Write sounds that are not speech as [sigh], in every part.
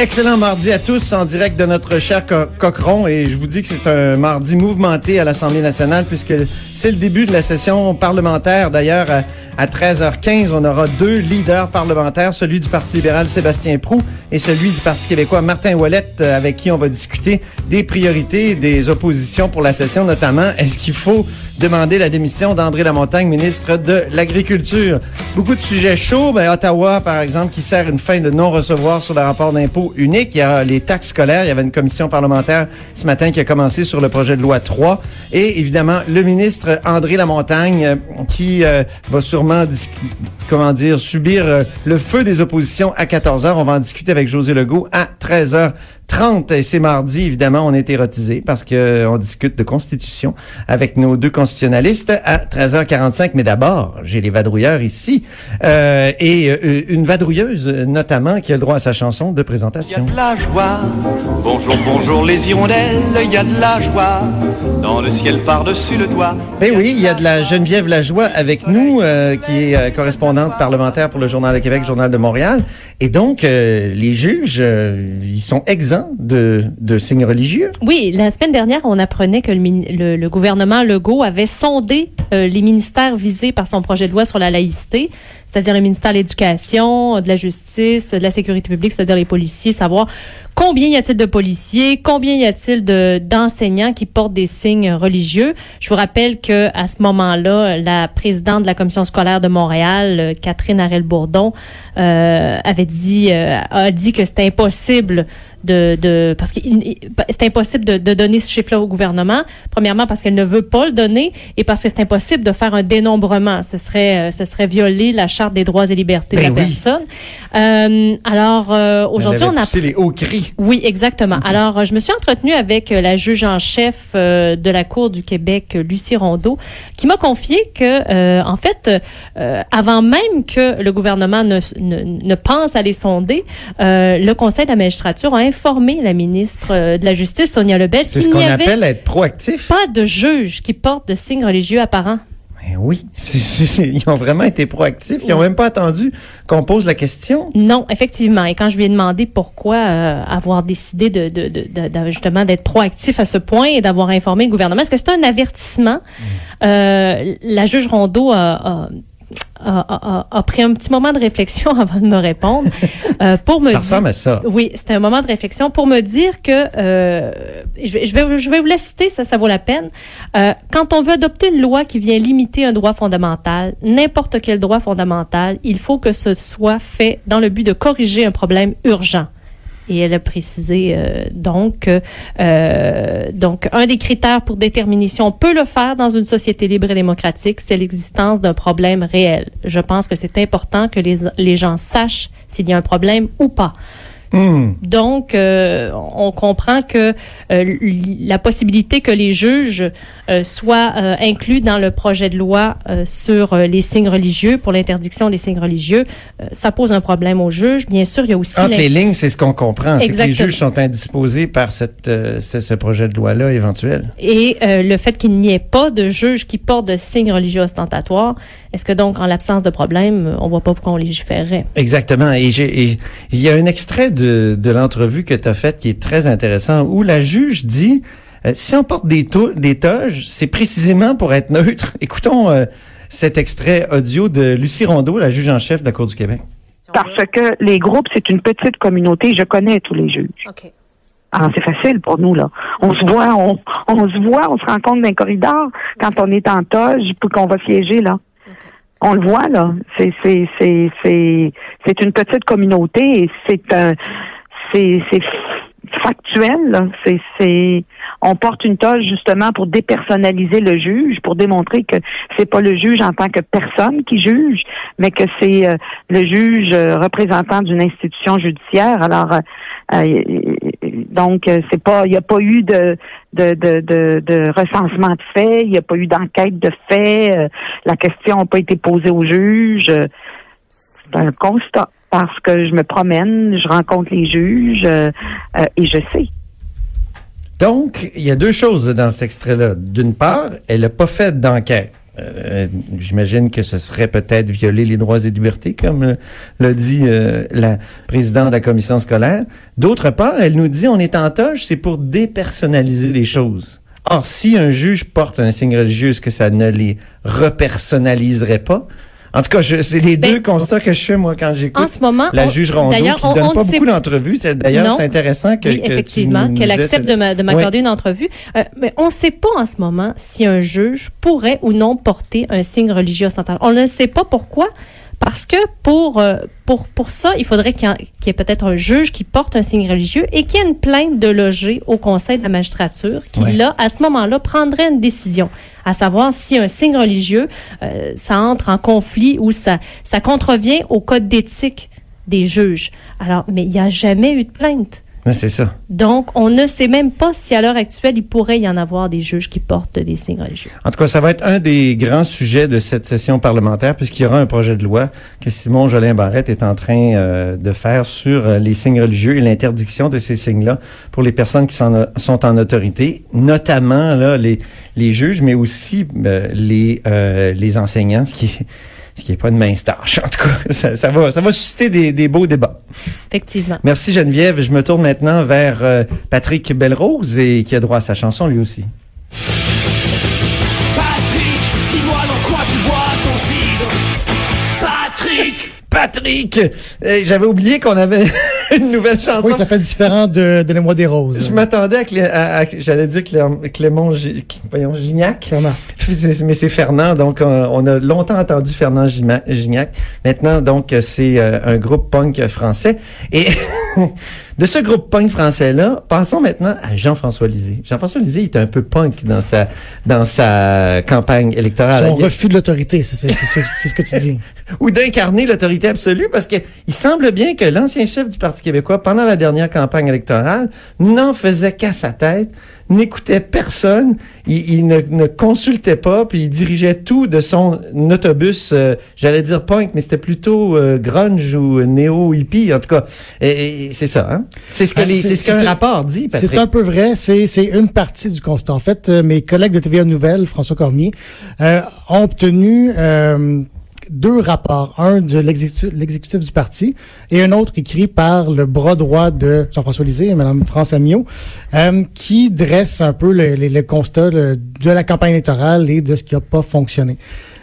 Excellent mardi à tous en direct de notre cher Co- Cochron et je vous dis que c'est un mardi mouvementé à l'Assemblée nationale puisque c'est le début de la session parlementaire. D'ailleurs, à, à 13h15, on aura deux leaders parlementaires, celui du Parti libéral Sébastien Prou et celui du Parti québécois Martin Ouellette euh, avec qui on va discuter des priorités des oppositions pour la session, notamment est-ce qu'il faut demander la démission d'André Lamontagne, ministre de l'Agriculture. Beaucoup de sujets chauds. Ben, Ottawa, par exemple, qui sert une fin de non-recevoir sur le rapport d'impôt unique. Il y a les taxes scolaires. Il y avait une commission parlementaire ce matin qui a commencé sur le projet de loi 3. Et évidemment, le ministre André Lamontagne, euh, qui euh, va sûrement, comment dire, subir euh, le feu des oppositions à 14 heures. On va en discuter avec José Legault à 13 h 30 et c'est mardi, évidemment, on est érotisé parce que euh, on discute de constitution avec nos deux constitutionnalistes à 13h45. Mais d'abord, j'ai les vadrouilleurs ici euh, et euh, une vadrouilleuse notamment qui a le droit à sa chanson de Il y a présentation. de la joie. Bonjour, bonjour les hirondelles. Il y a de la joie. Dans le ciel par-dessus le toit. Ben oui, il y a de la Geneviève Lajoie avec nous, euh, qui est euh, correspondante parlementaire pour le Journal de Québec, Journal de Montréal. Et donc, euh, les juges, euh, ils sont exempts de, signes religieux. Oui, la semaine dernière, on apprenait que le gouvernement Legault avait sondé euh, les ministères visés par son projet de loi sur la laïcité, c'est-à-dire le ministère de l'Éducation, de la Justice, de la Sécurité publique, c'est-à-dire les policiers, savoir combien y a-t-il de policiers, combien y a-t-il de d'enseignants qui portent des signes religieux. Je vous rappelle que à ce moment-là, la présidente de la commission scolaire de Montréal, euh, Catherine Harel-Bourdon, euh, avait dit euh, a dit que c'était impossible de, de parce que c'est impossible de, de donner ce chiffre-là au gouvernement. Premièrement parce qu'elle ne veut pas le donner et parce que c'est impossible de faire un dénombrement. Ce serait euh, ce serait violer la charte des droits et libertés Ben de la oui. personne. Euh, alors euh, aujourd'hui on a poussé les hauts cris. oui, exactement. Alors, je me suis entretenue avec la juge en chef de la Cour du Québec, Lucie Rondeau, qui m'a confié que, euh, en fait, avant même que le gouvernement ne, ne, ne pense à les sonder, le Conseil de la magistrature a informé la ministre euh, de la Justice, Sonia Lebel, C'est ce qu'on appelle être proactif. pas de juge qui porte de signes religieux apparents. Ben oui, ils ont vraiment été proactifs. Ils ont même pas attendu qu'on pose la question. Non, effectivement. Et quand je lui ai demandé pourquoi euh, avoir décidé de, de, de, de- de- justement d'être proactif à ce point et d'avoir informé le gouvernement, est-ce que c'est un avertissement? Euh, la juge Rondeau a, a, a- a- a pris un petit moment de réflexion [laughs] avant de me répondre euh, pour me Ça dire- ressemble à ça. oui, c'était un moment de réflexion pour me dire que euh, je, vais, je, vais, je vais vous la citer, ça, ça vaut la peine. Euh, quand on veut adopter une loi qui vient limiter un droit fondamental, n'importe quel droit fondamental, il faut que ce soit fait dans le but de corriger un problème urgent. Et elle a précisé euh, donc euh, donc un des critères pour déterminer si on peut le faire dans une société libre et démocratique, c'est l'existence d'un problème réel. Je pense que c'est important que les, les gens sachent s'il y a un problème ou pas. Hmm. Donc, euh, on comprend que euh, la possibilité que les juges euh, soient euh, inclus dans le projet de loi euh, sur euh, les signes religieux, pour l'interdiction des signes religieux, euh, ça pose un problème aux juges. Bien sûr, il y a aussi... Entre les lignes, c'est ce qu'on comprend. C'est que les juges sont indisposés par cette, euh, ce, projet de loi-là éventuel. Et euh, le fait qu'il n'y ait pas de juge qui porte de signes religieux ostentatoires, est-ce que donc, en l'absence de problème, on voit pas pourquoi on légiférerait? Exactement. Et il y a un extrait de, de l'entrevue que tu as faite qui est très intéressant où la juge dit euh, si on porte des, des toges, c'est précisément pour être neutre. [laughs] Écoutons euh, cet extrait audio de Lucie Rondeau, la juge en chef de la Cour du Québec. Parce que les groupes, c'est une petite communauté. Je connais tous les juges. OK. Ah, c'est facile pour nous, là. On se voit, on, on se voit, on se rencontre dans un corridor quand on est en toge pour qu'on va siéger, là. On le voit, là. C'est, c'est, c'est, c'est, c'est une petite communauté et c'est un, c'est, c'est factuel, là. C'est, c'est, on porte une toge justement pour dépersonnaliser le juge, pour démontrer que c'est pas le juge en tant que personne qui juge, mais que c'est euh, le juge euh, représentant d'une institution judiciaire. Alors, euh, Donc, c'est pas, il n'y a pas eu de, recensement de faits, il n'y a pas eu d'enquête de faits, la question n'a pas été posée au juge. C'est un constat parce que je me promène, je rencontre les juges et je sais. Donc, il y a deux choses dans cet extrait-là. D'une part, elle n'a pas fait d'enquête. Euh, J'imagine que ce serait peut-être violer les droits et libertés, comme euh, l'a dit euh, la présidente de la commission scolaire. D'autre part, elle nous dit on est en toge, c'est pour dépersonnaliser les choses. Or, si un juge porte un signe religieux, est-ce que ça ne les repersonnaliserait pas? En tout cas, c'est les Ben, deux constats que je fais, moi, quand j'écoute En ce moment, la on- juge Rondeau, qui on- donne on pas ne sait beaucoup d'entrevues. C'est- D'ailleurs, c'est intéressant que, oui, effectivement, qu'elle accepte cette- de m'a- de m'accorder une entrevue. Euh, mais on ne sait pas en ce moment si un juge pourrait ou non porter un signe religieux ostensible. On ne sait pas pourquoi. Parce que pour, euh, pour, pour ça, il faudrait qu'il y, ait peut-être un juge qui porte un signe religieux et qu'il y ait une plainte de loger au Conseil de la magistrature qui, Ouais. là, à ce moment-là, prendrait une décision, à savoir si un signe religieux, euh, ça entre en conflit ou ça, ça contrevient au code d'éthique des juges. Alors, mais il n'y a jamais eu de plainte. Ouais, c'est ça. Donc, on ne sait même pas si à l'heure actuelle, il pourrait y en avoir des juges qui portent des signes religieux. En tout cas, ça va être un des grands sujets de cette session parlementaire, puisqu'il y aura un projet de loi que Simon Jolin Barrette est en train euh, de faire sur euh, les signes religieux et l'interdiction de ces signes-là pour les personnes qui sont en autorité, notamment là, les, les juges, mais aussi euh, les, euh, les enseignants, ce qui est, ce qui est pas une mince tâche. En tout cas, [laughs] ça, ça va, ça va susciter des, des beaux débats. Effectivement. Merci Geneviève. Je me tourne maintenant vers euh, Patrick Belrose et qui a droit à sa chanson lui aussi. Patrick, dis-moi dans quoi tu bois ton cidre. Patrick Patrick! Euh, J'avais oublié qu'on avait [laughs] une nouvelle chanson. Oui, ça fait différent de Donnez-moi des roses. Je m'attendais à, à- à- j'allais dire Clé- Clément, voyons, Gignac. [laughs] C'est- Mais c'est Fernand, donc euh, on a longtemps entendu Fernand Gignac. Maintenant, donc, euh, c'est euh, un groupe punk français. Et [laughs] de ce groupe punk français-là, passons maintenant à Jean-François Lisée. Jean-François Lisée est un peu punk dans sa, dans sa campagne électorale. Son Il- refus de l'autorité, c'est c'est- c'est- c'est ce que tu dis. ou d'incarner l'autorité absolue parce que il semble bien que l'ancien chef du Parti québécois, pendant la dernière campagne électorale, n'en faisait qu'à sa tête, n'écoutait personne, il, il ne, ne consultait pas, puis il dirigeait tout de son autobus, euh, j'allais dire punk, mais c'était plutôt euh, grunge ou néo-hippie, en tout cas. Et, et c'est ça, hein? C'est ce que Ah, les- c'est- c'est ce c'est- rapport dit, Patrick. C'est un peu vrai. C'est c'est une partie du constat. En fait, euh, mes collègues de TVA Nouvelles, François Cormier, ont obtenu deux rapports. Un de l'exécutif du parti et un autre écrit par le bras droit de Jean-François Lisée et Mme France Amiot, euh, qui dresse un peu le, constat de la campagne électorale et de ce qui n'a pas fonctionné.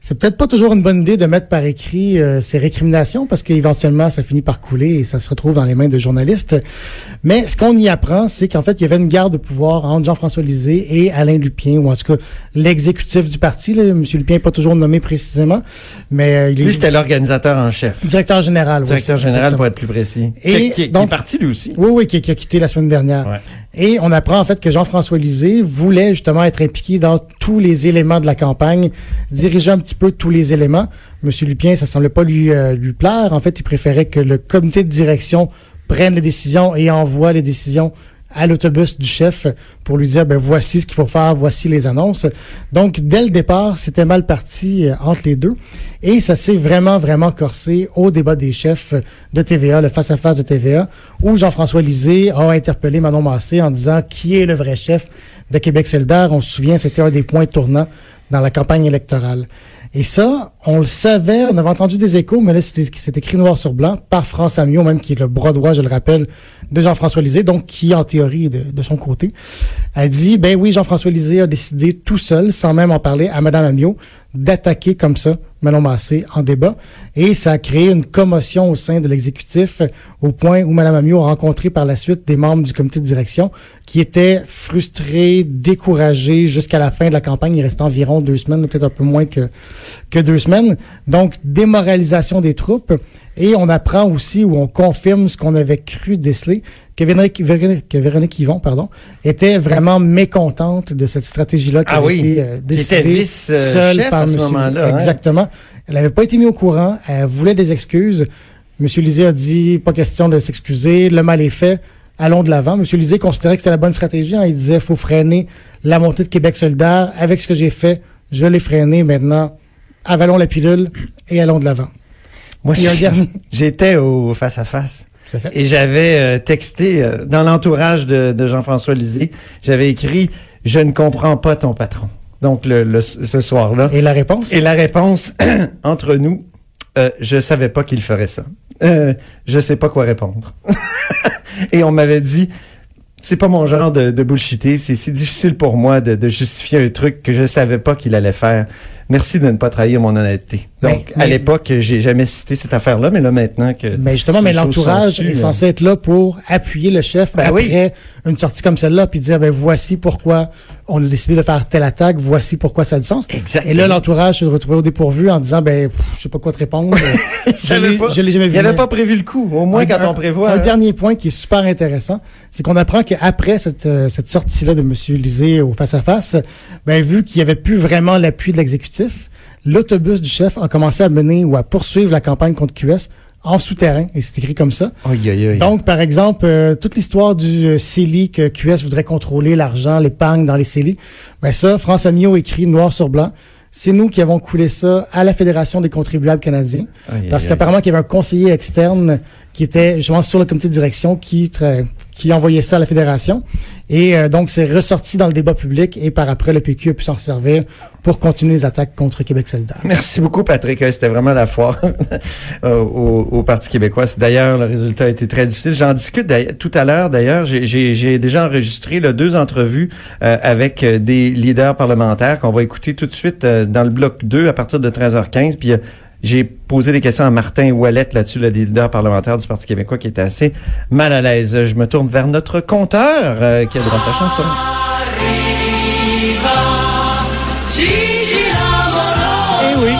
C'est peut-être pas toujours une bonne idée de mettre par écrit euh, ces récriminations parce qu'éventuellement ça finit par couler et ça se retrouve dans les mains de journalistes. Mais ce qu'on y apprend, c'est qu'en fait il y avait une garde de pouvoir entre Jean-François Lisée et Alain Lupien, ou en tout cas l'exécutif du parti. Là. M. Lupien n'est pas toujours nommé précisément, mais euh, il est Lui, c'était l'organisateur en chef. directeur général. oui, Directeur général, exactement. pour être plus précis. Et qui, est parti, lui aussi. Oui, oui, qui, qui a quitté la semaine dernière. Ouais. Et on apprend en fait que Jean-François Lisée voulait justement être impliqué dans tous les éléments de la campagne, diriger un petit peu tous les éléments. Monsieur Lupien, ça semblait pas lui euh, lui plaire. En fait, il préférait que le comité de direction prenne les décisions et envoie les décisions à l'autobus du chef pour lui dire ben voici ce qu'il faut faire, voici les annonces. Donc dès le départ, c'était mal parti euh, entre les deux et ça s'est vraiment vraiment corsé au débat des chefs de TVA, le face à face de TVA où Jean-François Lisée a interpellé Manon Massé en disant qui est le vrai chef de Québec solidaire? On se souvient, c'était un des points tournants dans la campagne électorale. Et ça, on le savait, on avait entendu des échos, mais là, c'est écrit noir sur blanc par France Amiot, même qui est le bras je le rappelle, de Jean-François Lisée, donc qui, en théorie, de son côté, a dit, ben oui, Jean-François Lisée a décidé tout seul, sans même en parler à Madame Amiot, d'attaquer comme ça Manon Massé en débat. Et ça a créé une commotion au sein de l'exécutif, au point où Madame Amiot a rencontré par la suite des membres du comité de direction qui étaient frustrés, découragés jusqu'à la fin de la campagne. Il restait environ deux semaines, peut-être un peu moins que, que deux semaines. Donc, démoralisation des troupes. Et on apprend aussi, ou on confirme ce qu'on avait cru déceler, que Véronique, Véronique, que Véronique Yvon, pardon, était vraiment mécontente de cette stratégie-là qui Ah avait oui, été euh, décidée vice, euh, seule par à ce hein. Exactement. Elle n'avait pas été mise au courant. Elle voulait des excuses. Monsieur Lisée a dit pas question de s'excuser. Le mal est fait. allons de l'avant. Monsieur Lisée considérait que c'était la bonne stratégie. hein. Il disait, faut freiner la montée de Québec solidaire. Avec ce que j'ai fait, je l'ai freiné. Maintenant, avalons la pilule et allons de l'avant. Moi, [laughs] j'étais au face-à-face. Et j'avais euh, texté euh, dans l'entourage de, de Jean-François Lisée, j'avais écrit « Je ne comprends pas ton patron ». Donc, le, le- ce soir-là. Et la réponse? Et la réponse, [clears throat] entre nous, euh, je savais pas qu'il ferait ça. Euh, je sais pas quoi répondre. [laughs] Et on m'avait dit, c'est pas mon genre de, de bullshiter, c'est c'est difficile pour moi de, de justifier un truc que je savais pas qu'il allait faire. Merci de ne pas trahir mon honnêteté. Donc, Mais- à l'époque, j'ai jamais cité cette affaire-là, mais là, maintenant que... Mais justement, mais l'entourage est censé être là pour appuyer le chef Ben après une sortie comme celle-là, puis dire, ben voici pourquoi on a décidé de faire telle attaque, voici pourquoi ça a du sens. Exactement. Et là, l'entourage se retrouvait au dépourvu en disant, ben, pff, je sais pas quoi te répondre. [laughs] Il je l'ai jamais vu. Il avait venir. pas prévu le coup. Au moins, Un- quand on prévoit... Un hein. dernier point qui est super intéressant, c'est qu'on apprend qu'après cette, euh, cette sortie-là de M. Lisée au face-à-face, ben, vu qu'il n'y avait plus vraiment l'appui de l'exécutif, l'autobus du chef a commencé à mener ou à poursuivre la campagne contre QS en souterrain, et c'est écrit comme ça. Donc, par exemple, euh, toute l'histoire du euh, CELI que QS voudrait contrôler, l'argent, l'épargne dans les CELI, ben ça, France Amiot écrit noir sur blanc. C'est nous qui avons coulé ça à la Fédération des contribuables canadiens. Parce qu'apparemment qu'il y avait un conseiller externe qui était justement sur le comité de direction qui envoyait ça à la fédération. Et euh, donc, c'est ressorti dans le débat public et par après, le PQ a pu s'en servir pour continuer les attaques contre Québec solidaire. Merci beaucoup, Patrick. C'était vraiment la foire [laughs] euh, au, au Parti québécois. D'ailleurs, le résultat a été très difficile. J'en discute tout à l'heure. D'ailleurs, j'ai- déjà enregistré là, deux entrevues euh, avec euh, des leaders parlementaires qu'on va écouter tout de suite euh, dans le bloc 2 à partir de 13h15. Puis j'ai posé des questions à Martin Ouellette là-dessus, là, des leaders parlementaires du Parti québécois qui était assez mal à l'aise. Je me tourne vers notre compteur euh, qui a droit à sa chanson. Eh oui.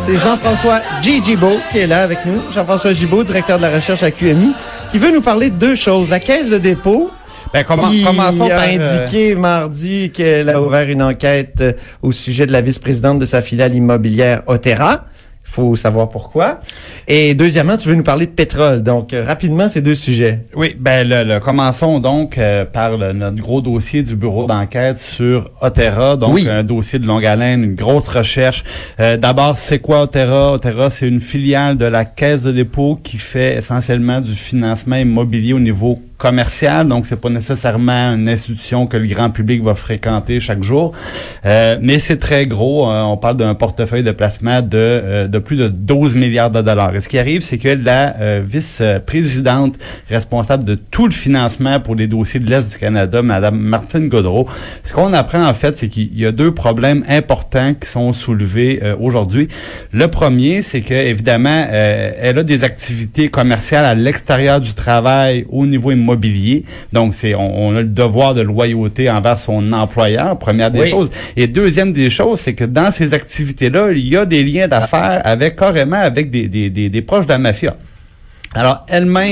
C'est Jean-François G. Gibault qui est là avec nous. Jean-François Gibault, directeur de la recherche à QMI, qui veut nous parler de deux choses. La caisse de dépôt, Ben, comment, qui commençons a par... euh, indiqué mardi qu'elle a ouvert une enquête euh, au sujet de la vice-présidente de sa filiale immobilière Otera. Il faut savoir pourquoi. Et deuxièmement, tu veux nous parler de pétrole. Donc, euh, rapidement, ces deux sujets. Oui, ben le, le- commençons donc euh, par le- notre gros dossier du bureau d'enquête sur Otera, donc Oui. un dossier de longue haleine, une grosse recherche. Euh, D'abord, c'est quoi Otera? Otera, c'est une filiale de la Caisse de dépôt qui fait essentiellement du financement immobilier au niveau commercial, donc c'est pas nécessairement une institution que le grand public va fréquenter chaque jour, Euh, mais c'est très gros. hein. on parle d'un portefeuille de placement de, euh, de plus de 12 milliards de dollars. Et ce qui arrive, c'est que la euh, vice-présidente responsable de tout le financement pour les dossiers de l'Est du Canada, Madame Martine Godreau, ce qu'on apprend en fait, c'est qu'il y a deux problèmes importants qui sont soulevés euh, aujourd'hui. Le premier, c'est que évidemment, euh, elle a des activités commerciales à l'extérieur du travail au niveau immobilier. Donc, c'est on, on a le devoir de loyauté envers son employeur, première des Oui. choses. Et deuxième des choses, c'est que dans ces activités-là, il y a des liens d'affaires avec carrément avec des, des, des, des proches de la mafia. Alors, elle-même,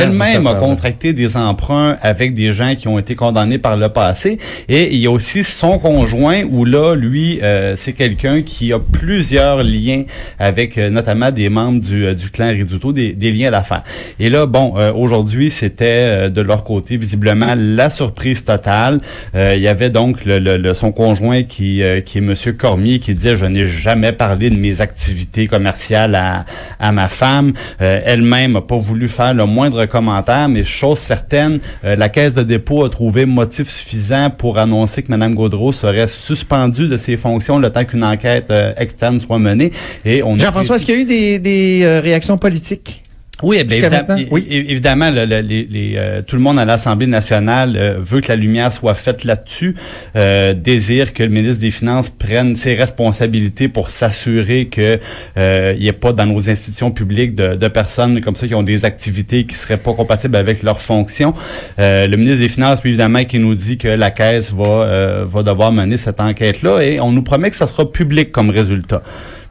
elle-même a contracté des emprunts avec des gens qui ont été condamnés par le passé. Et il y a aussi son conjoint où là, lui, euh, c'est quelqu'un qui a plusieurs liens avec euh, notamment des membres du, euh, du clan Riduto, des, des liens d'affaires. Et là, bon, euh, aujourd'hui, c'était euh, de leur côté visiblement la surprise totale. Euh, il y avait donc le, le- le- son conjoint qui, euh, qui est Monsieur Cormier qui disait je n'ai jamais parlé de mes activités commerciales à, à ma femme. Euh, Elle-même n'a pas voulu faire le moindre commentaire, mais chose certaine, euh, la Caisse de dépôt a trouvé motif suffisant pour annoncer que Mme Gaudreau serait suspendue de ses fonctions le temps qu'une enquête euh, externe soit menée. Et on Jean-François, est-ce qu'il y a eu des, des euh, réactions politiques? Oui, bien, évidemment? Oui. évidemment, le- le- les- les, euh, tout le monde à l'Assemblée nationale euh, veut que la lumière soit faite là-dessus, euh, désire que le ministre des Finances prenne ses responsabilités pour s'assurer que euh, il n'y ait pas dans nos institutions publiques de, de personnes comme ça qui ont des activités qui seraient pas compatibles avec leurs fonctions. Euh, le ministre des Finances, puis évidemment, qui nous dit que la Caisse va, euh, va devoir mener cette enquête-là et on nous promet que ça sera public comme résultat.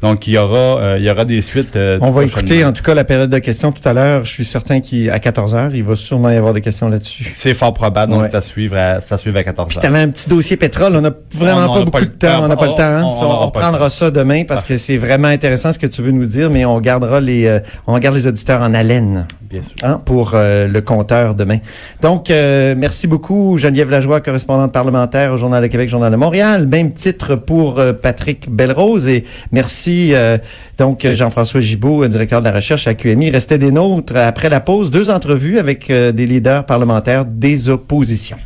Donc, il y aura, euh, il y aura des suites. euh, On va écouter en tout cas la période de questions tout à l'heure. Je suis certain qu'à 14 heures, il va sûrement y avoir des questions là-dessus. C'est fort probable, donc Ouais. à suivre à, à suivre à 14 Puis heures. t'avais un petit dossier pétrole. On n'a vraiment On- on pas beaucoup pas de temps. On n'a pas le temps. hein. on- on On, reprendra ça demain parce que c'est vraiment intéressant ce que tu veux nous dire, mais on gardera les, euh, on garde les auditeurs en haleine. Bien sûr. hein, pour le compteur demain. Donc, merci beaucoup, Geneviève Lajoie, correspondante parlementaire au Journal de Québec, Journal de Montréal. Même titre pour Patrick Belrose. Et merci, euh, donc, Jean-François Gibault, directeur de la recherche à QMI. Restez des nôtres. Après la pause, deux entrevues avec euh, des leaders parlementaires des oppositions.